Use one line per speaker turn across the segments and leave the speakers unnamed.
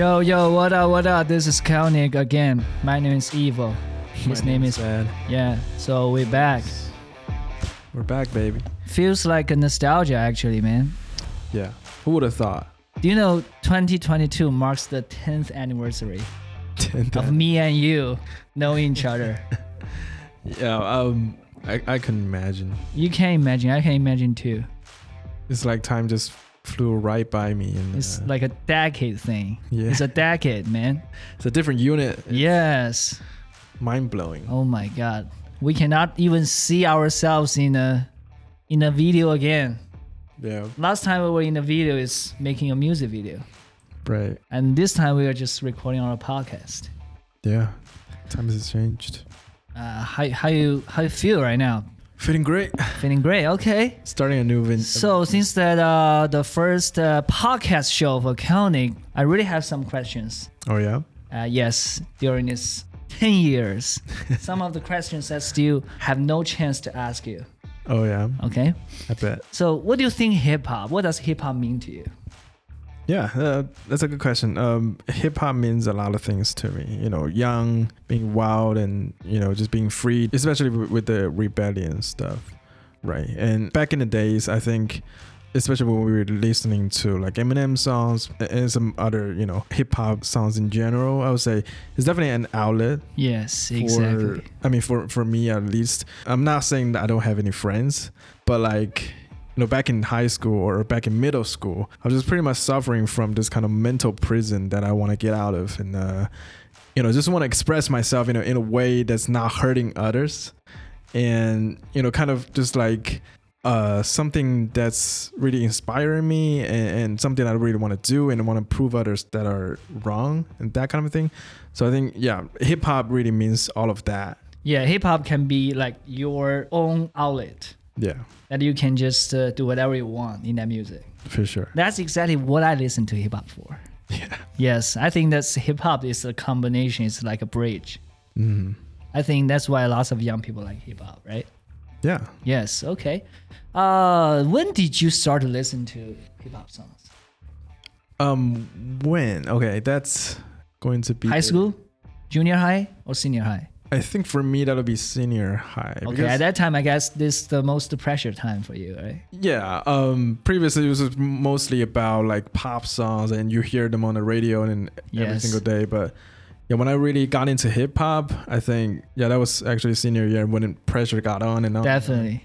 Yo, yo, what up, what up? This is Calnic again. My name is Evo. His name is,
Ed.
yeah. So we're back.
We're back, baby.
Feels like a nostalgia, actually, man.
Yeah. Who would have thought?
Do you know 2022 marks the 10th anniversary
Ten
of me and you knowing each other?
Yeah. Um. I I can imagine.
You can't imagine, I can imagine too.
It's like time just flew right by me, and
It's
uh,
like a decade thing.
yeah.
It's a decade, man.
It's a different unit.
Yes.
Mind blowing.
Oh my god. We cannot even see ourselves in a in a video again.
Yeah.
Last time we were in a video is making a music video.
Right.
And this time we are just recording on a podcast.
Yeah. Times has changed.
Uh, how how you how you feel right now?
Feeling great.
Feeling great. Okay.
Starting a new vin.
So since that uh, the first uh, podcast show for Calnic, I really have some questions.
Oh yeah.
Uh, yes, during this ten years, some of the questions I still have no chance to ask you.
Oh yeah.
Okay.
I bet.
So what do you think hip hop? What does hip hop mean to you?
Yeah, uh, that's a good question. Um, hip hop means a lot of things to me. You know, young, being wild, and you know, just being free, especially with, the rebellion stuff, right? And back in the days, I think, especially when we were listening to like Eminem songs and some other, you know, hip hop songs in general, I would say it's definitely an outlet
Yes,
for.
exactly.
I mean, for for me at least. I'm not saying that I don't have any friends, but like you know, back in high school or back in middle school, I was just pretty much suffering from this kind of mental prison that I want to get out of, and uh, you know, just want to express myself, you know, in a way that's not hurting others, and you know, kind of just like uh, something that's really inspiring me and, and something I really want to do and want to prove others that are wrong and that kind of thing. So I think, yeah, hip hop really means all of that.
Yeah, hip hop can be like your own outlet
Yeah,
that you can just uh, do whatever you want in that music.
for sure.
That's exactly what I listen to hip hop for.
Yeah.
Yes, I think that's hip hop is a combination. It's like a bridge.
hmm
I think that's why lots of young people like hip hop, right?
Yeah.
Yes. Okay. Uh, when did you start to listen to hip hop songs?
Um, when? Okay, that's going to be
High school, junior high, or senior high?
I think for me that'll be senior high.
Okay, at that time, I guess this is the most pressure time for you, right?
Yeah. Um. Previously, it was mostly about like pop songs, and you hear them on the radio and every single day. But yeah, when I really got into hip hop, I think yeah, that was actually senior year when pressure got on and on.
Definitely.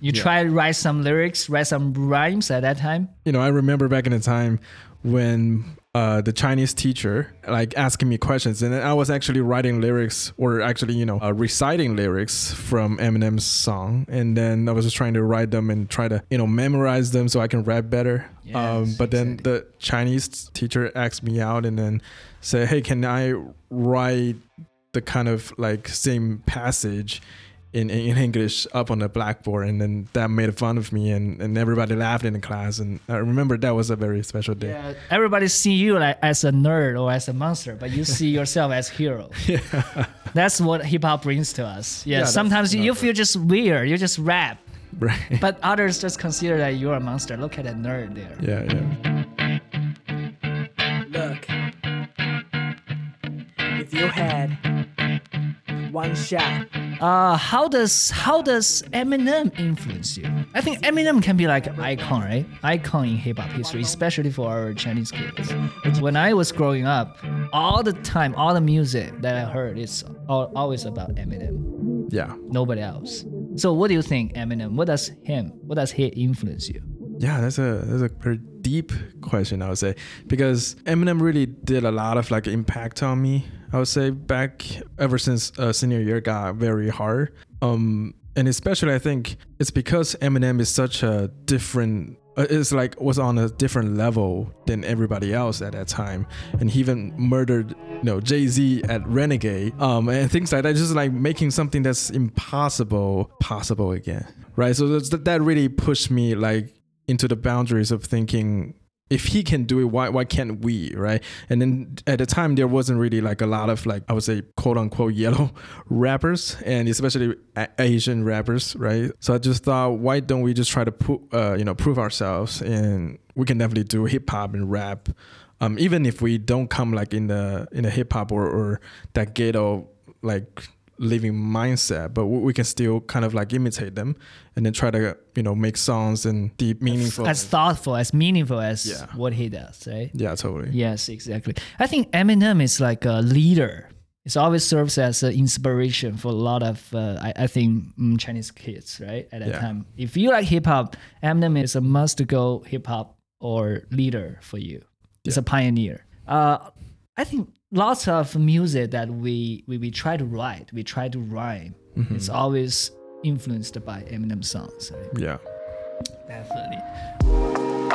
You
Yeah.
try to write some lyrics, write some rhymes at that time.
You know, I remember back in the time when uh, the Chinese teacher like asking me questions, and then I was actually writing lyrics or actually you know uh, reciting lyrics from Eminem's song, and then I was just trying to write them and try to you know memorize them so I can rap better. um, but then
exactly.
the Chinese teacher asked me out and then said, "Hey, can I write the kind of like same passage?" In, in English up on the blackboard, and then that made fun of me, and, and everybody laughed in the class. And I remember that was a very special day.
Yeah. Everybody see you like as a nerd or as a monster, but you see yourself as hero.
Yeah,
That's what hip hop brings to us. Yeah.
Yeah,
sometimes you
another-
feel just weird. You just rap,
right.
but others just consider that you're a monster. Look at that nerd there.
Yeah, yeah.
Look, if you had one shot,
Uh, how does how does Eminem influence you? I think Eminem can be like an icon, right? Icon in hip hop history, especially for our Chinese kids. When I was growing up, all the time, all the music that I heard is al- always about Eminem,
yeah,
nobody else. So, what do you think, Eminem? What does him? What does he influence you?
yeah. That's a that's a pretty deep question, I would say, because Eminem really did a lot of like impact on me. I would say back ever since uh, senior year got very hard. Um, and especially I think it's because Eminem is such a different. Uh, it's like was on a different level than everybody else at that time, and he even murdered, you know, Jay Z at Renegade, um, and things like that. Just like making something that's impossible possible again, right? So that really pushed me like into the boundaries of thinking if he can do it why why can't we right? And then at the time there wasn't really like a lot of like i would say quote unquote yellow rappers and especially asian rappers right? So i just thought why don't we just try to put uh, you know prove ourselves and we can definitely do hip hop and rap um, even if we don't come like in the in the hip hop or, or that ghetto like living mindset, but we we can still kind of like imitate them and then try to you know make songs and deep meaningful.
as thoughtful, as meaningful as
Yeah.
what he does, right?
yeah, totally.
Yes, exactly. I think Eminem is like a leader. It always serves as an inspiration for a lot of, uh, I, I think, mm, Chinese kids, right? At that
Yeah.
time. If you like hip hop, Eminem is a must go hip hop or leader for you. It's a pioneer. Uh, I think lots of music that we, we, we try to write, we try to rhyme,
Mm-hmm.
it's always influenced by Eminem songs. Right?
Yeah.
Definitely.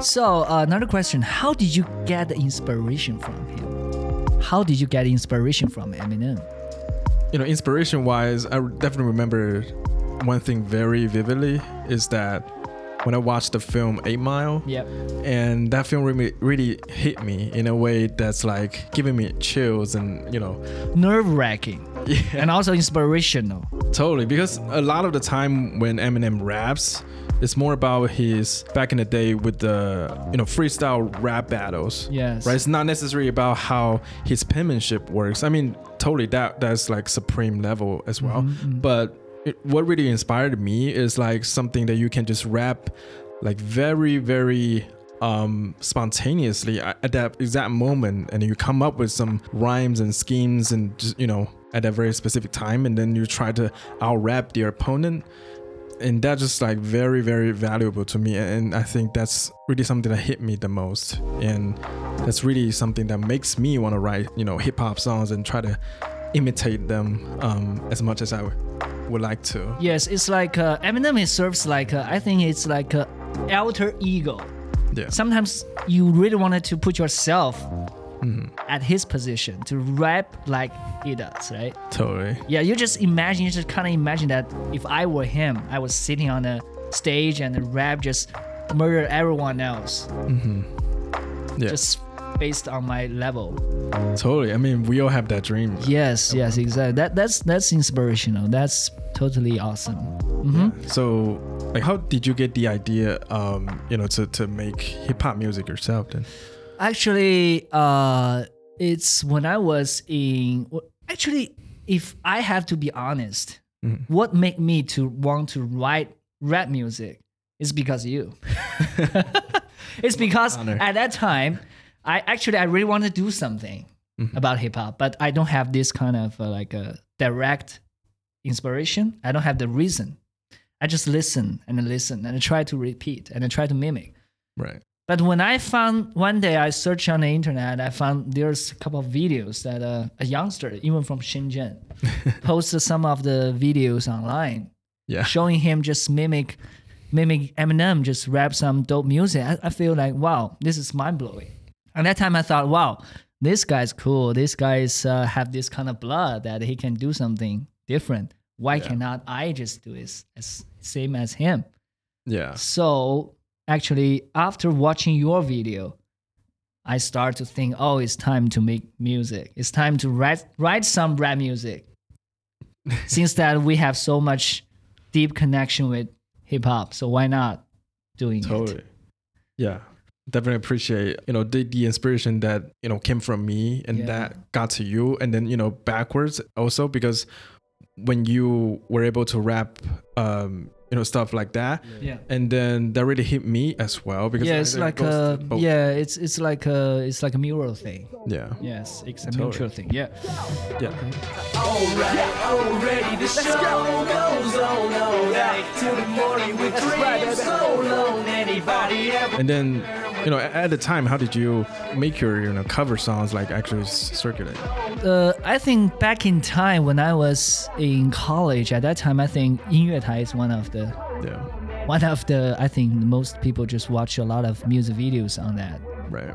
So uh, another question: How did you get the inspiration from him? How did you get inspiration from Eminem?
you know, inspiration wise, I definitely remember one thing very vividly is that when I watched the film Eight Mile,
Yep.
and that film really really hit me in a way that's like giving me chills and you know,
Nerve wracking
yeah,
and also inspirational.
totally because a lot of the time when Eminem raps. It's more about his back in the day with the you know freestyle rap battles.
Yes.
Right. It's not necessarily about how his penmanship works. I mean, totally that that's like supreme level as well. Mm-hmm, mm-hmm. But it, what really inspired me is like something that you can just rap like very very um spontaneously at at that exact moment and you come up with some rhymes and schemes and just you know at a very specific time and then you try to out rap your opponent and that's just like very very valuable to me and i think that's really something that hit me the most and that's really something that makes me want to write you know hip-hop songs and try to imitate them um, as much as I would like to
Yes, it's like uh, Eminem. It serves like uh, I think it's like a alter ego.
yeah
sometimes you really wanted to put yourself
Mm-hmm.
at his position to rap like he does, right?
totally
Yeah, you just imagine, you just kind of imagine that if I were him, I was sitting on a stage and the rap just murder everyone else,
yeah
just based on my level.
totally i mean we all have that dream
Yes, yes, exactly. That that's that's inspirational. That's totally awesome. hmm
so like how did you get the idea um you know to, to make hip-hop music yourself then
Actually, uh, it's when I was in. Actually, if I have to be honest,
Mhm.
what made me to want to write rap music is because of you. it's because
honor.
at that time, I actually I really want to do something about hip hop, but I don't have this kind of uh, like a direct inspiration. I don't have the reason. I just listen and listen and I try to repeat and I try to mimic.
right
But when I found one day I searched on the internet, I found there's a couple of videos that uh, a youngster, even from Shenzhen, posted some of the videos online
yeah
showing him just mimic mimic Eminem, just rap some dope music. I, I feel like wow, this is mind blowing. And that time I thought, wow, this guy's cool. This guy's uh, have this kind of blood that he can do something different. Why cannot I just do it as same as him?
yeah
So actually, after watching your video, I start to think, oh, it's time to make music. It's time to write write some rap music. Since that we have so much deep connection with hip hop, so why not doing
totally
it?
yeah definitely appreciate you know the, the inspiration that you know came from me and
Yeah.
that got to you and then you know backwards also because when you were able to rap um you know stuff like that
Yeah.
and then that really hit me as well because
Yeah, it's
it
like
goes
a yeah, it's it's like a it's like a mural thing.
yeah
Yes, it's a
Totally.
mutual thing. Yeah.
yeah
Alright, already the show goes on all night till the morning with dreams so long. Anybody ever?
and then you know at the time how did you make your you know cover songs like actually s- circulate
Uh, I think back in time when I was in college, at that time, I think 音乐台 is one of the
yeah
one of the I think most people just watch a lot of music videos on that.
right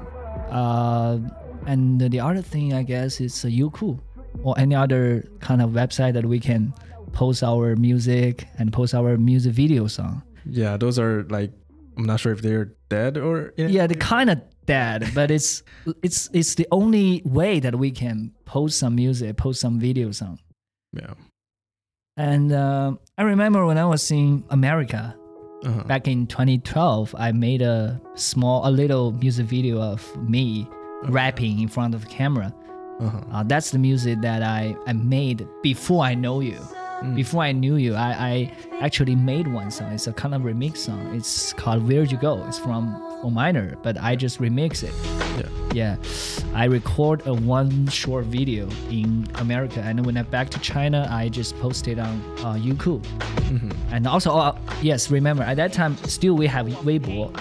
Uh, and the other thing I guess is uh, Youku or any other kind of website that we can post our music and post our music videos on.
yeah those are like i'm not sure if they're dead or
Yeah, they're kind of dead, but it's it's it's the only way that we can post some music, post some videos on.
yeah
And uh, I remember when I was in America
Uh-huh.
back in 2012, I made a small, a little music video of me rapping in front of the camera.
Uh-huh.
Uh, that's the music that I, I made before I know you.
Mm.
Before I knew you, I, I actually made one song. It's a kind of remix song. It's called Where'd You Go? It's from Fort Minor, but I just remix it.
Yeah.
Yeah, I record a one short video in America, and when I back to China, I just posted on uh, Youku.
Mm-hmm.
And also, uh, yes, remember at that time still we have Weibo.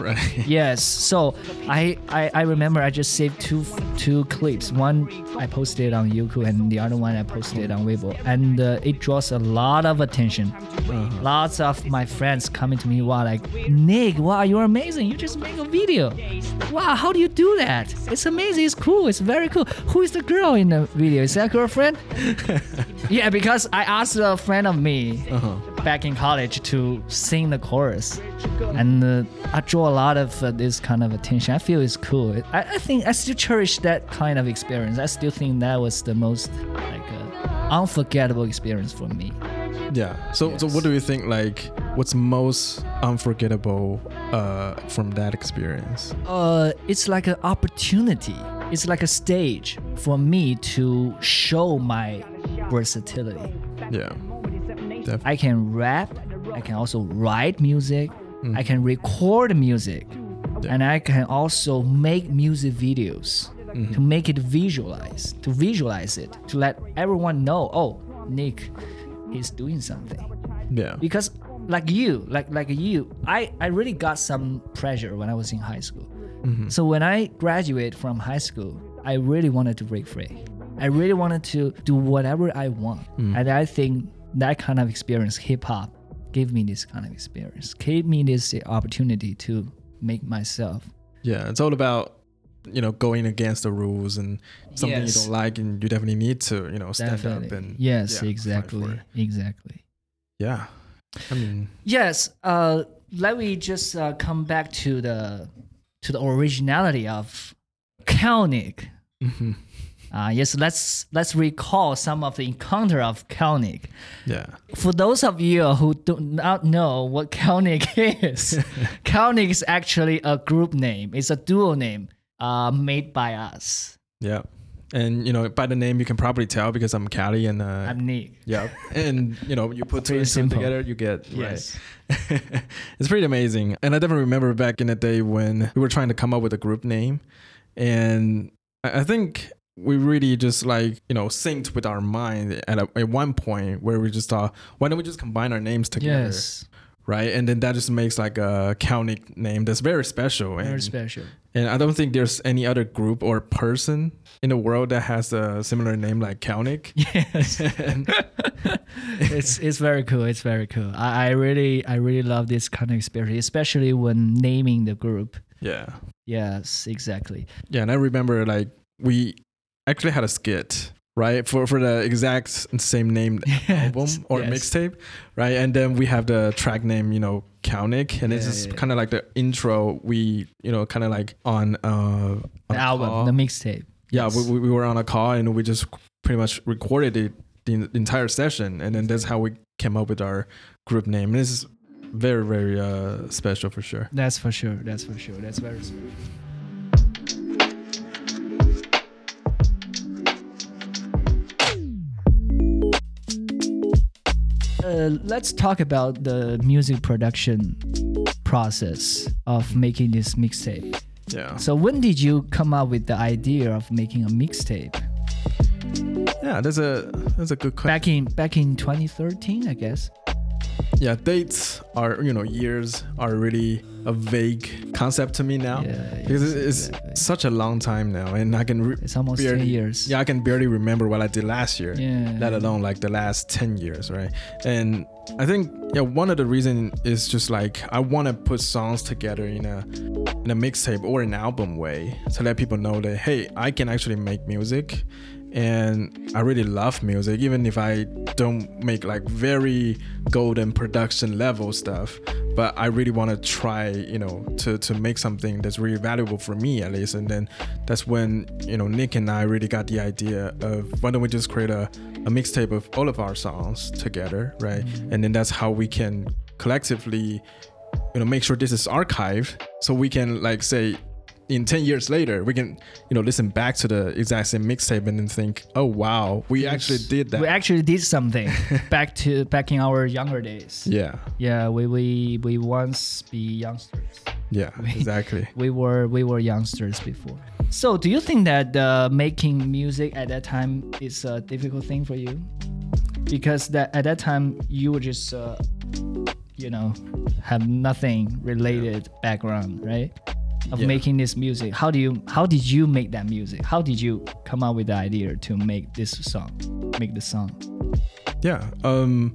Right.
Yes, so I, I I remember I just saved two two clips. One I posted on Youku, and the other one I posted on Weibo, and uh, it draws a lot of attention.
Uh-huh.
Lots of my friends coming to me, wow, like Nick, wow, you're amazing. You just make a video. Wow, how do you do that? It's amazing. It's cool. It's very cool. Who is the girl in the video? Is that girlfriend? yeah, because I asked a friend of me
Uh-huh.
back in college to sing the chorus, and uh, I draw a lot of uh, this kind of attention. I feel it's cool. I, I think I still cherish that kind of experience. I still think that was the most like uh, unforgettable experience for me.
Yeah. So so what do you think like what's most unforgettable uh from that experience?
uh, it's like an opportunity. It's like a stage for me to show my versatility.
Yeah. Definitely.
I can rap. I can also write music. I can record music,
Yeah.
and I can also make music videos to make it visualize, to visualize it, to let everyone know. Oh, Nick, he's doing something.
Yeah.
because like you like like you i i really got some pressure when i was in high school mm-hmm. so when i graduate from high school i really wanted to break free i really wanted to do whatever i want mm. and i think that kind of experience hip-hop gave me this kind of experience gave me this opportunity to make myself
Yeah. It's all about you know going against the rules and something
Yes.
you don't like and you definitely need to you know stand
Definitely.
up and
yes
yeah,
exactly exactly
Yeah. I mean
Yes. Uh, let me just uh, come back to the to the originality of Calnic.
mhm.
Uh, yes, let's let's recall some of the encounter of Calnic.
yeah.
For those of you who do not know what Calnic is, Calnic is actually a group name. It's a dual name uh, made by us.
Yeah. And you know, by the name you can probably tell because I'm Cali and uh
I'm Nick.
yeah. And you know, you put two and two together, you get
Yes.
right. it's pretty amazing. And I definitely remember back in the day when we were trying to come up with a group name. And I I think we really just like, you know, synced with our mind at, a, at one point where we just thought, why don't we just combine our names together?
Yes.
Right. And then that just makes like a Calnic name that's very special.
Very
and,
special.
and I don't think there's any other group or person in the world that has a similar name like Calnic.
Yes. it's it's very cool. It's very cool. I, I really I really love this kind of experience, especially when naming the group.
yeah.
Yes, exactly.
Yeah, and I remember like we actually had a skit, right? For for the exact same name album or
yes.
mixtape, right? And then we have the track name, you know, Calnic, and it's
Yeah,
just
yeah.
kind of like the intro. We, you know, kind of like on uh on
The album,
call.
the mixtape.
yeah,
Yes.
we, we we were on a call and we just pretty much recorded it the entire session, and then that's how we came up with our group name. And this is very very uh special for sure.
That's for sure. That's for sure. That's very special. Uh, let's talk about the music production process of making this mixtape.
Yeah,
So when did you come up with the idea of making a mixtape?
yeah, that's a that's a good question.
Back in back in 2013, I guess.
Yeah dates are you know years are really a vague concept to me now
Yeah,
because it's, it's such a long time now and i can re-
It's almost
barely,
10 years.
yeah i can barely remember what i did last year
Yeah.
let alone like the last 10 years right and i think yeah one of the reason is just like i want to put songs together in a in a mixtape or an album way to let people know that hey i can actually make music and i really love music even if i don't make like very golden production level stuff but I really want to try, you know, to to make something that's really valuable for me at least. And then that's when you know Nick and I really got the idea of why don't we just create a, a mixtape of all of our songs together, right? Mm-hmm. And then that's how we can collectively, you know, make sure this is archived, so we can like say in 10 years later we can you know listen back to the exact same mixtape and then think oh wow we actually did that
We actually did something back to back in our younger days.
yeah
Yeah, we we we once be youngsters.
yeah exactly
We were we were youngsters before. So, do you think that uh, making music at that time is a difficult thing for you? Because that at that time you were just uh, you know have nothing related background, right? Of
Yeah.
making this music. How do you how did you make that music? How did you come up with the idea to make this song? Make the song?
yeah um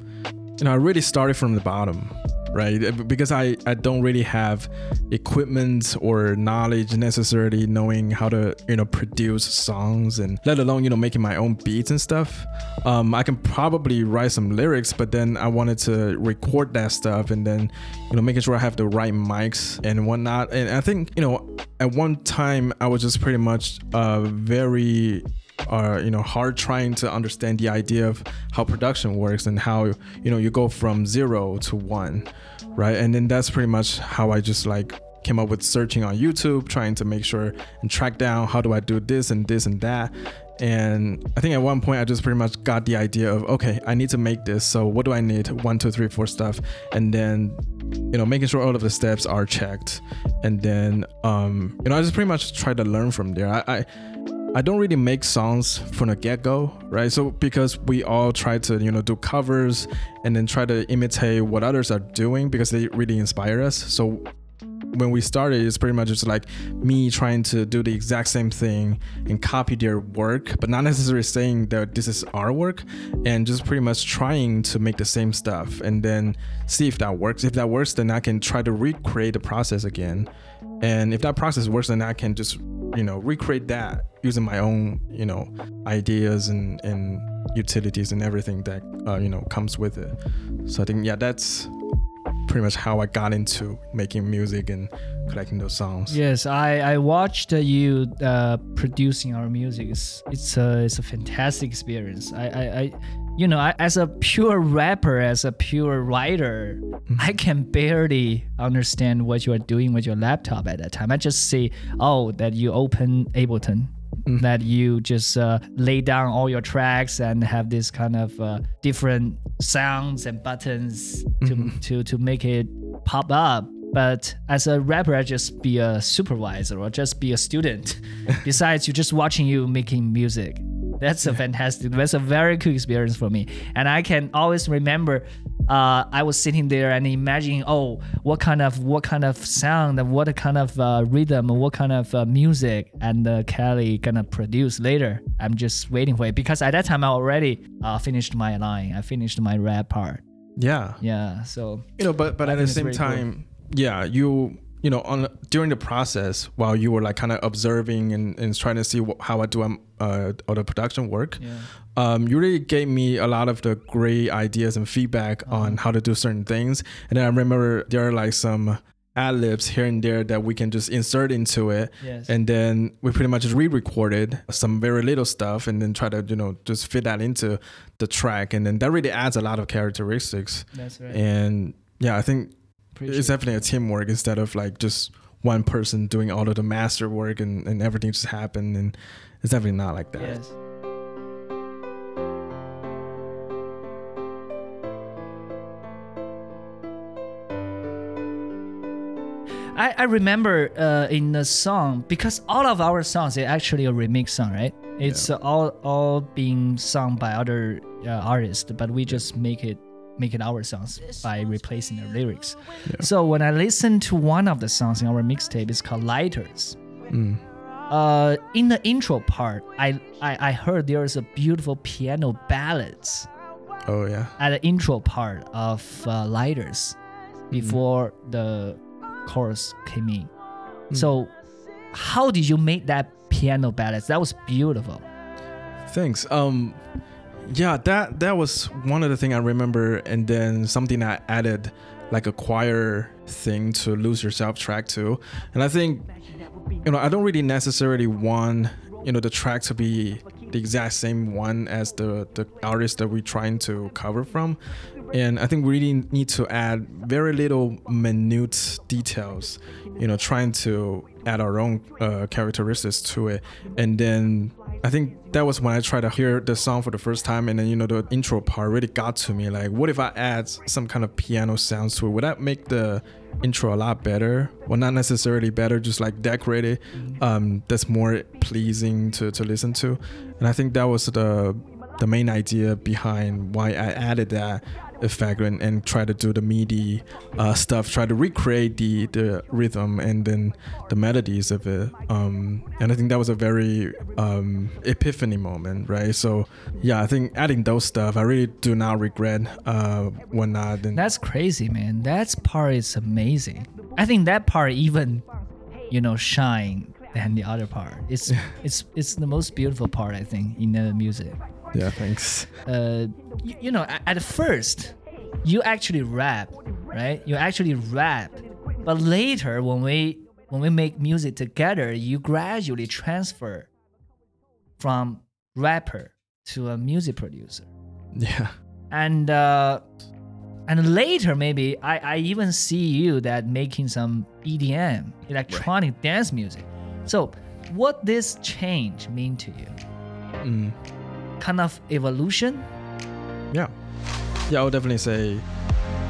you know i really started from the bottom right? Uh, because i i don't really have equipment or knowledge necessarily knowing how to you know produce songs and let alone you know making my own beats and stuff. Um i can probably write some lyrics but then i wanted to record that stuff and then you know making sure i have the right mics and whatnot. And i think you know at one time i was just pretty much uh very are you know hard trying to understand the idea of how production works and how you know you go from zero to one right? And then that's pretty much how i just like came up with searching on youtube trying to make sure and track down how do i do this and this and that. And i think at one point i just pretty much got the idea of okay i need to make this so what do i need? One two three four stuff. And then you know making sure all of the steps are checked. And then um you know i just pretty much try to learn from there. I, I I don't really make songs from the get go, right? So because we all try to, you know, do covers and then try to imitate what others are doing because they really inspire us. So when we started, it's pretty much just like me trying to do the exact same thing and copy their work, but not necessarily saying that this is our work, and just pretty much trying to make the same stuff and then see if that works. If that works, then I can try to recreate the process again. And if that process works, then I can just, you know, recreate that using my own, you know, ideas and, and utilities and everything that, uh, you know, comes with it. So I think, yeah, that's pretty much how I got into making music and collecting those songs.
Yes, I I watched uh, you uh, producing our music. It's it's a it's a fantastic experience. I I, I you know as a pure rapper, as a pure writer, I can barely understand what you are doing with your laptop at that time. I just see, oh, that you open Ableton. That you just uh, lay down all your tracks and have this kind of uh, different sounds and buttons to, to to make it pop up. But as a rapper i just be a supervisor or just be a student. Besides you're just watching you making music that's a fantastic that's a very cool experience for me. And i can always remember uh, i was sitting there and imagining oh what kind of what kind of sound what kind of uh, rhythm what kind of uh, music and uh, Cali gonna produce later. I'm just waiting for it because at that time i already uh, finished my line. I finished my rap part.
Yeah.
yeah so
You know, but but
I
at the same
very cool.
time, yeah, you you know on during the process while you were like kind of observing and, and trying to see how I do um, uh, all the production work.
yeah
um, you really gave me a lot of the great ideas and feedback
Uh-huh.
on how to do certain things. And then I remember there are like some ad libs here and there that we can just insert into it.
Yes.
And then we pretty much re-recorded some very little stuff and then try to, you know, just fit that into the track. And then that really adds a lot of characteristics.
That's right.
And yeah, I think
Appreciate
it's definitely a teamwork instead of like just one person doing all of the master work and, and everything just happened. And it's definitely not like that.
Yes. I, I remember uh, in the song because all of our songs are actually a remix song, right? It's uh, all all being sung by other uh, artists, but we just make it make it our songs by replacing the lyrics. So when I listen to one of the songs in our mixtape, it's called Lighters
Mm.
uh, in the intro part, I, I I heard there is a beautiful piano ballads
Oh, yeah.
at the intro part of uh, Lighters before the chorus came in. So, how did you make that piano ballads? That was beautiful.
Thanks. Um, yeah, that that was one of the thing I remember, and then something I added like a choir thing to lose yourself track to. And I think you know, I don't really necessarily want you know the track to be the exact same one as the the artist that we're trying to cover from. And I think we really need to add very little minute details, you know, trying to add our own uh, characteristics to it. And then I think that was when I tried to hear the song for the first time, and then you know the intro part really got to me. Like, what if I add some kind of piano sounds to it? Would that make the intro a lot better? Well, not necessarily better, just like decorated. Um, that's more pleasing to to listen to. And I think that was the the main idea behind why I added that effect and, and try to do the MIDI uh, stuff, try to recreate the the rhythm and then the melodies of it. Um, and I think that was a very um, epiphany moment, right? So yeah, I think adding those stuff, I really do not regret uh, when I didn't.
That's crazy, man. That part is amazing. I think that part even, you know, shine than the other part. It's it's it's the most beautiful part I think in the music.
Yeah, thanks.
Uh, you, you know, at first, you actually rap, right? You actually rap, but later when we when we make music together, you gradually transfer from rapper to a music producer
Yeah.
and uh, and later maybe I, I even see you that making some EDM electronic dance music. So what this change mean to you?
Mm.
Kind of evolution?
Yeah. Yeah, I would definitely say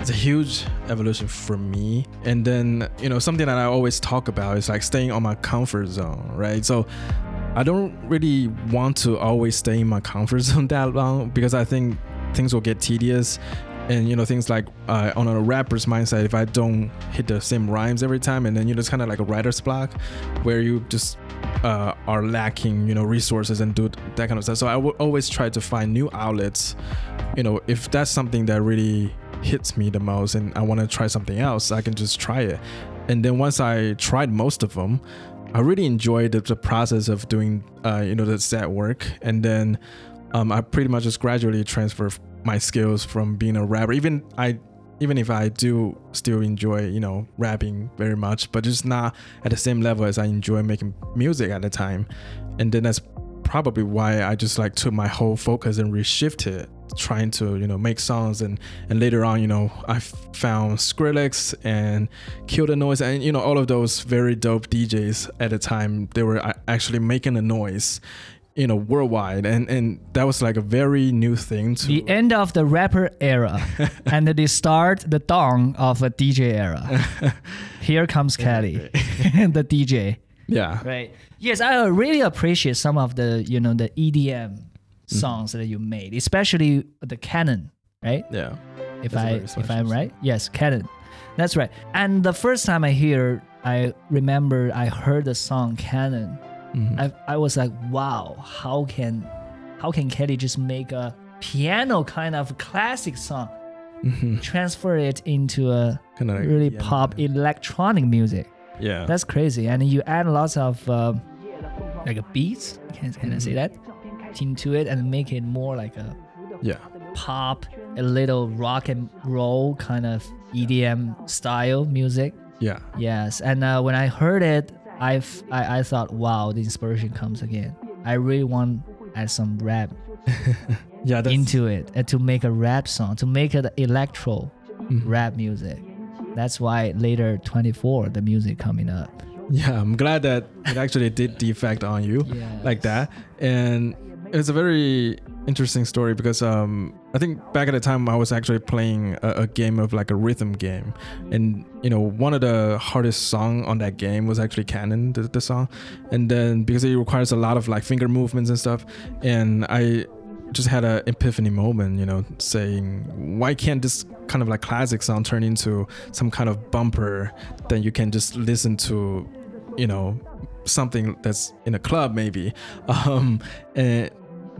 it's a huge evolution for me. And then, you know, something that I always talk about is like staying on my comfort zone, right? So I don't really want to always stay in my comfort zone that long because I think things will get tedious. And you know things like uh, on a rapper's mindset, if I don't hit the same rhymes every time, and then you know it's kind of like a writer's block, where you just uh, are lacking, you know, resources and do that kind of stuff. So I would always try to find new outlets. You know, if that's something that really hits me the most, and I want to try something else, I can just try it. And then once I tried most of them, I really enjoyed the, the process of doing, uh, you know, the set work. And then um, I pretty much just gradually transfer my skills from being a rapper. Even I even if I do still enjoy, you know, rapping very much, but just not at the same level as I enjoy making music at the time. And then that's probably why I just like took my whole focus and reshifted trying to you know make songs. And and later on you know I found Skrillex and Kill the Noise and you know all of those very dope DJs at the time. They were uh, actually making a noise you know worldwide and and that was like a very new thing to
The end of the rapper era and the start, the dawn of a DJ era. Here comes Cali, the DJ.
yeah
Right. Yes, I really appreciate some of the you know the EDM mm-hmm. songs that you made, especially the Canon, right?
yeah
If
That's a
I if I'm
song.
right, yes, Canon. That's right. And the first time I hear, I remember I heard the song Canon.
Mhm.
I I was like, wow, how can how can Cali just make a piano kind of classic song,
Mhm.
transfer it into a
Kinda like
really
EDM,
pop electronic music?
yeah
That's crazy. And you add lots of uh, like a beats, can, can I say that? Into it and make it more like a
yeah
pop, a little rock and roll kind of EDM style music.
yeah
Yes. And uh, when I heard it, I've, I, I thought, wow, the inspiration comes again. I really want add some rap
yeah
into it and to make a rap song, to make it electro
Mhm.
rap music. That's why later 24, the music coming up.
yeah i'm glad that it actually did the effect on you like that and it's a very interesting story because um i think back at the time i was actually playing a, a game of like a rhythm game and you know one of the hardest song on that game was actually canon the, the song and then because it requires a lot of like finger movements and stuff and i just had an epiphany moment, you know, saying, why can't this kind of like classic song turn into some kind of bumper that you can just listen to, you know, something that's in a club maybe. Um, and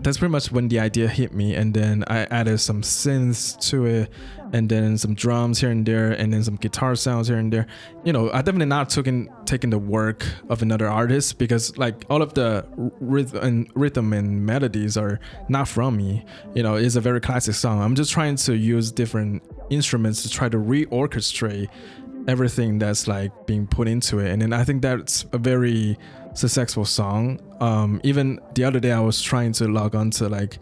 that's pretty much when the idea hit me. And then I added some synths to it and then some drums here and there and then some guitar sounds here and there. You know, I definitely not taking taking the work of another artist because like all of the rhythm and rhythm and melodies are not from me. You know, it's a very classic song. I'm just trying to use different instruments to try to reorchestrate everything that's like being put into it. And then i think that's a very successful song. Um even the other day i was trying to log on to like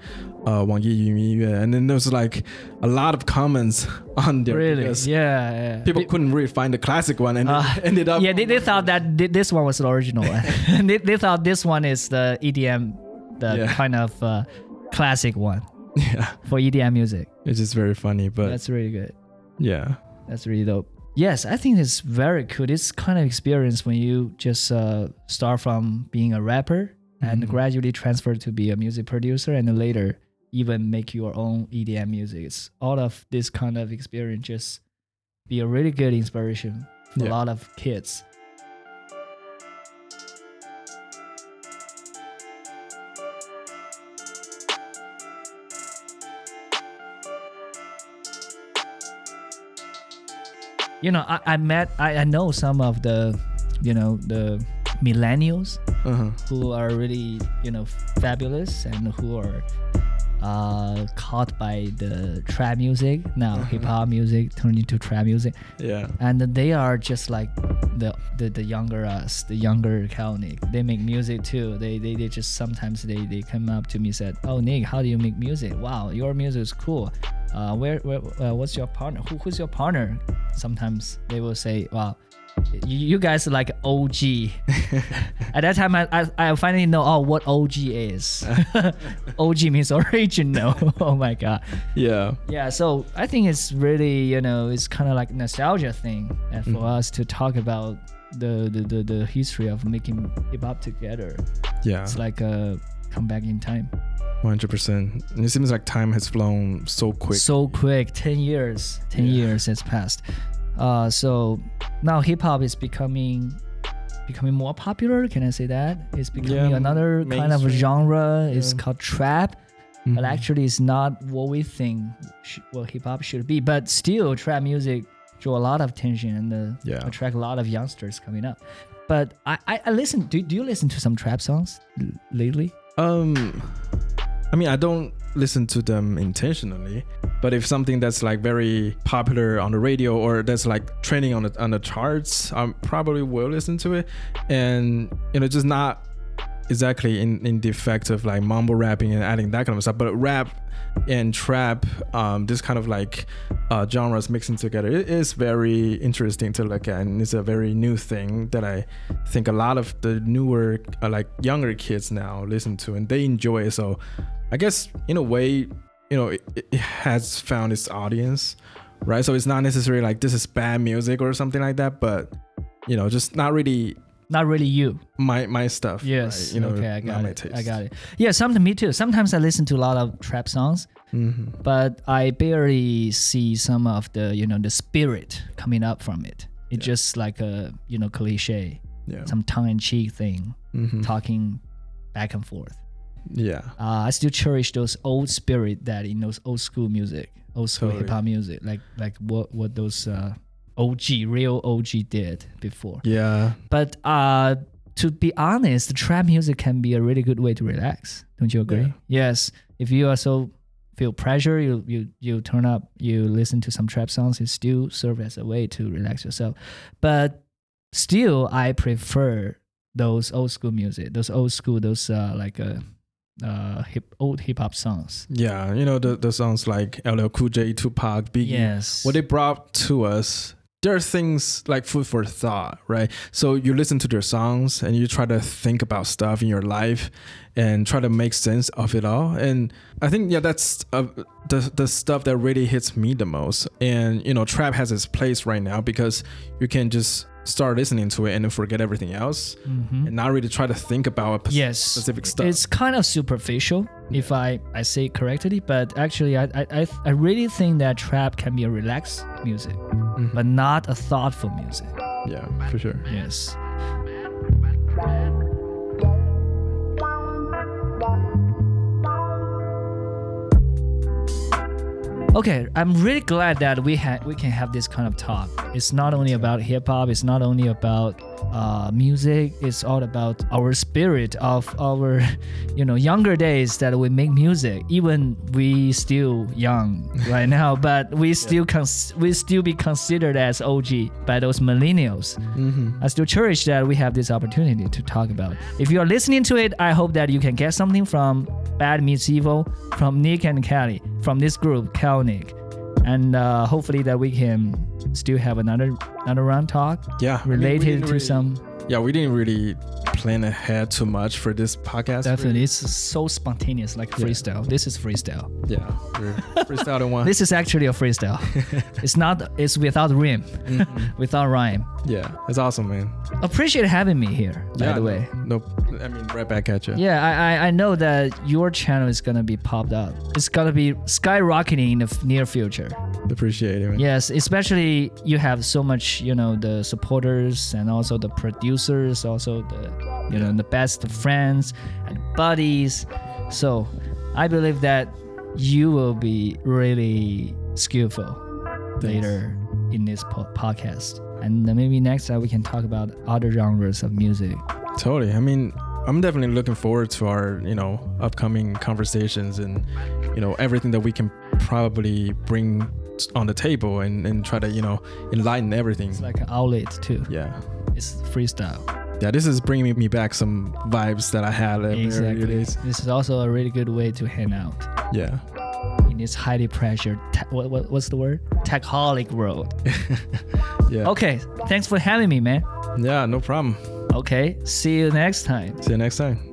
uh wang yi yu and then there was like a lot of comments on there
really? yeah, yeah,
people
it,
couldn't really find the classic one and
uh,
ended up
yeah they, they thought that this one was the original one. They, they thought this one is the edm the
yeah.
kind of uh, classic one
yeah.
for edm music.
It's just very funny but
that's really good.
Yeah.
That's really dope. Yes, I think it's very cool. This kind of experience when you just uh, start from being a rapper and
Mhm.
gradually transfer to be a music producer and later even make your own EDM music. It's all of this kind of experience just be a really good inspiration for a lot of kids. You know, I, I met I, I know some of the you know the millennials
uh-huh.
who are really you know fabulous and who are uh, caught by the trap music. Now hip hop music turned into trap music.
Yeah.
And they are just like the the, the younger us the younger Calnic they make music too. They, they they just sometimes they they come up to me and said oh Nick how do you make music? Wow your music is cool uh where, where uh, what's your partner? Who, who's your partner? Sometimes they will say wow you, you guys are like OG at that time I, I, I finally know oh what OG is. OG means original. Oh my god.
Yeah.
Yeah, so I think it's really, you know, it's kind of like nostalgia thing and for
Mhm.
us to talk about the, the, the, the history of making hip hop together.
yeah.
It's like a come back in time.
100% it seems like time has flown so quick
So quick, 10 years, 10
Yeah.
years has passed. Uh, so now hip hop is becoming becoming more popular. Can I say that? It's becoming
Yeah,
another kind of
mainstream.
genre. It's called trap. but
Mhm.
actually it's not what we think sh- what hip hop should be. But still, trap music draw a lot of attention and uh,
Yeah.
attract a lot of youngsters coming up. But I, I, I listen. Do, do you listen to some trap songs l- lately?
Um, I mean, I don't listen to them intentionally, but if something that's like very popular on the radio or that's like trending on the on the charts, I probably will listen to it, and you know, just not exactly in in the effect of like mumble rapping and adding that kind of stuff, but rap and trap, um, this kind of like uh, genres mixing together, it is very interesting to look at, and it's a very new thing that I think a lot of the newer, uh, like younger kids now listen to, and they enjoy it. So, I guess in a way, you know, it, it has found its audience, right? So it's not necessarily like this is bad music or something like that, but you know, just not really
Not really you.
my my stuff.
Yes.
right? you know,
okay, I got
my
it.
taste.
I got it. Yeah, sometimes me too. Sometimes I listen to a lot of trap songs,
hmm
but I barely see some of the you know the spirit coming up from it. It's
Yeah.
just like a you know cliche,
Yeah.
some tongue-in-cheek thing,
Mhm.
talking back and forth.
Yeah.
uh, I still cherish those old spirit that in those old school music, old school
Totally.
hip hop music, like like what what those uh, OG real OG did before.
Yeah.
But uh, to be honest, trap music can be a really good way to relax. Don't you agree?
Yeah.
Yes. If you are so feel pressure, you you you turn up, you listen to some trap songs. It still serve as a way to relax yourself. But still, I prefer those old school music, those old school, those uh, like uh, uh, hip old hip hop songs.
Yeah. You know the the songs like LL Cool J, Tupac, Biggie.
Yes.
What they brought to us. There are things like food for thought, right? So you listen to their songs and you try to think about stuff in your life and try to make sense of it all. And I think yeah, that's uh, the the stuff that really hits me the most. And you know, trap has its place right now because you can just start listening to it and then forget everything else
Mhm.
and not really try to think about a p-
yes
specific stuff.
it's kind of superficial if i i say it correctly but actually i i i, really think that trap can be a relaxed music
Mhm.
but not a thoughtful music
yeah, for sure.
yes Okay, I'm really glad that we ha- we can have this kind of talk. It's not only about hip hop. It's not only about uh, music. It's all about our spirit of our, you know, younger days that we make music. Even we still young right now, but we still cons- we still be considered as OG by those millennials. I still cherish that we have this opportunity to talk about. If you are listening to it, I hope that you can get something from Bad Meets Evil, from Nick and Cali, from this group, Cal and uh, hopefully that we can still have another another round talk
Yeah, I mean,
related to
really-
some.
Yeah, we didn't really plan ahead too much for this podcast.
Definitely, it's so spontaneous, like freestyle. This is freestyle.
Yeah, we're one.
This is actually a freestyle. it's not. It's without rhyme,
Mm-hmm.
without rhyme.
yeah, it's awesome, man.
Appreciate having me here. By
yeah,
the way.
no, no, I mean right back at you.
Yeah, I, I I know that your channel is gonna be popped up. It's gonna be skyrocketing in the f- near future.
Appreciate it. Man.
Yes, especially you have so much, you know, the supporters and also the producers, also the, you know, the best friends and buddies. So, I believe that you will be really skillful later in this po- podcast. And maybe next time we can talk about other genres of music.
Totally. I mean, I'm definitely looking forward to our, you know, upcoming conversations and, you know, everything that we can probably bring on the table and, and try to, you know, enlighten everything.
It's like an outlet too.
yeah.
It's freestyle.
Yeah, this is bringing me back some vibes that I had at the earlier
Exactly. This is also a really good way to hang out.
Yeah.
in this highly pressured what, what, what's the word techholic world
Yeah.
okay thanks for having me man
Yeah, no problem.
okay see you next time
See you next time.